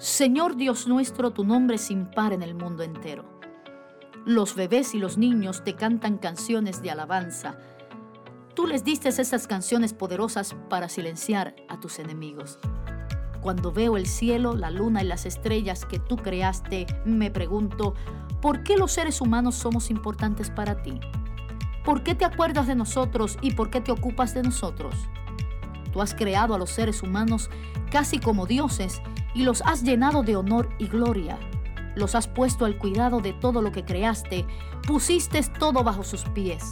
Señor Dios nuestro, tu nombre es sin par en el mundo entero. Los bebés y los niños te cantan canciones de alabanza. Tú les diste esas canciones poderosas para silenciar a tus enemigos. Cuando veo el cielo, la luna y las estrellas que tú creaste, me pregunto, ¿por qué los seres humanos somos importantes para ti? ¿Por qué te acuerdas de nosotros y por qué te ocupas de nosotros? Tú has creado a los seres humanos casi como dioses y los has llenado de honor y gloria. Los has puesto al cuidado de todo lo que creaste, pusiste todo bajo sus pies.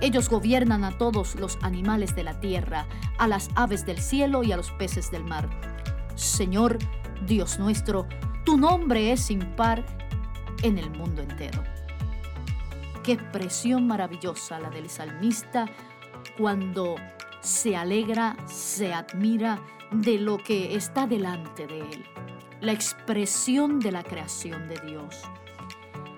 Ellos gobiernan a todos los animales de la tierra, a las aves del cielo y a los peces del mar. Señor, Dios nuestro, tu nombre es sin par en el mundo entero. Qué expresión maravillosa la del salmista cuando se alegra, se admira de lo que está delante de él, la expresión de la creación de Dios.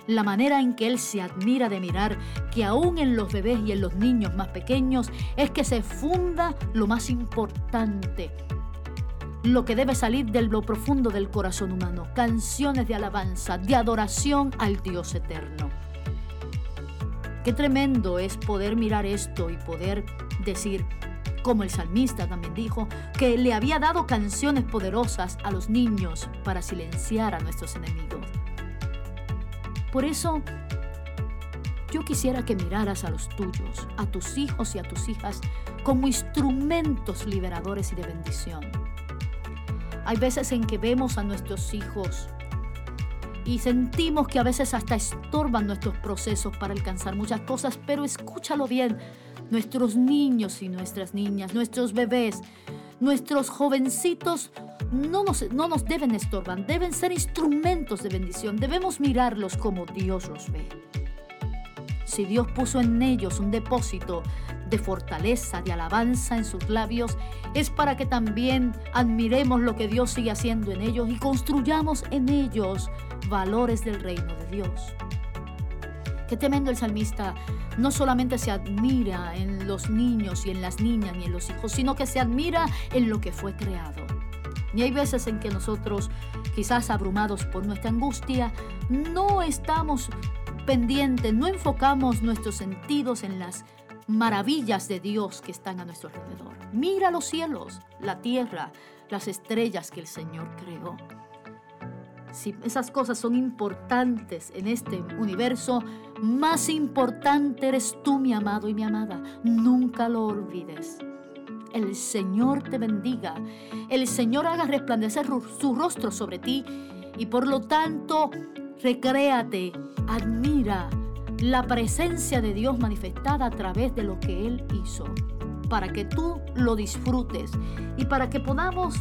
La manera en que él se admira de mirar que aún en los bebés y en los niños más pequeños es que se funda lo más importante, lo que debe salir de lo profundo del corazón humano, canciones de alabanza, de adoración al Dios eterno. Qué tremendo es poder mirar esto y poder decir, como el salmista también dijo, que le había dado canciones poderosas a los niños para silenciar a nuestros enemigos. Por eso, yo quisiera que miraras a los tuyos, a tus hijos y a tus hijas, como instrumentos liberadores y de bendición. Hay veces en que vemos a nuestros hijos y sentimos que a veces hasta estorban nuestros procesos para alcanzar muchas cosas, pero escúchalo bien, nuestros niños y nuestras niñas, nuestros bebés, nuestros jovencitos no nos, no nos deben estorbar, deben ser instrumentos de bendición, debemos mirarlos como Dios los ve. Si Dios puso en ellos un depósito de fortaleza, de alabanza en sus labios, es para que también admiremos lo que Dios sigue haciendo en ellos y construyamos en ellos valores del reino de Dios. Qué tremendo el salmista no solamente se admira en los niños y en las niñas ni en los hijos, sino que se admira en lo que fue creado. Y hay veces en que nosotros, quizás abrumados por nuestra angustia, no estamos pendientes, no enfocamos nuestros sentidos en las maravillas de Dios que están a nuestro alrededor. Mira los cielos, la tierra, las estrellas que el Señor creó. Si esas cosas son importantes en este universo, más importante eres tú, mi amado y mi amada. Nunca lo olvides. El Señor te bendiga. El Señor haga resplandecer su rostro sobre ti y por lo tanto recréate, admira la presencia de Dios manifestada a través de lo que Él hizo, para que tú lo disfrutes y para que podamos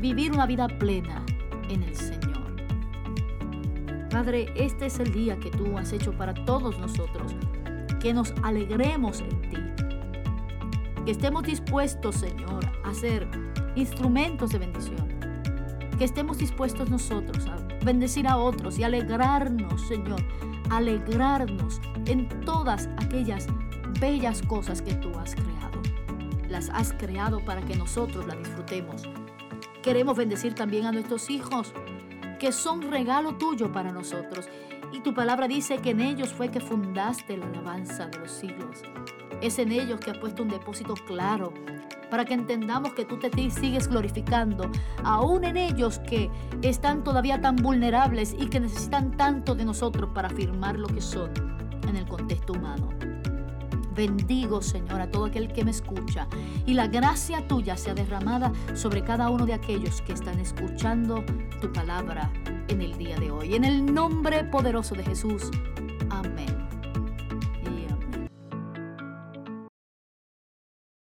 vivir una vida plena en el Señor. Padre, este es el día que tú has hecho para todos nosotros, que nos alegremos en ti, que estemos dispuestos, Señor, a ser instrumentos de bendición, que estemos dispuestos nosotros a bendecir a otros y alegrarnos, Señor, alegrarnos en todas aquellas bellas cosas que tú has creado. Las has creado para que nosotros las disfrutemos. Queremos bendecir también a nuestros hijos que son regalo tuyo para nosotros. Y tu palabra dice que en ellos fue que fundaste la alabanza de los siglos. Es en ellos que has puesto un depósito claro para que entendamos que tú te sigues glorificando, aún en ellos que están todavía tan vulnerables y que necesitan tanto de nosotros para afirmar lo que son en el contexto humano. Bendigo, Señor, a todo aquel que me escucha y la gracia tuya sea derramada sobre cada uno de aquellos que están escuchando tu palabra en el día de hoy. En el nombre poderoso de Jesús.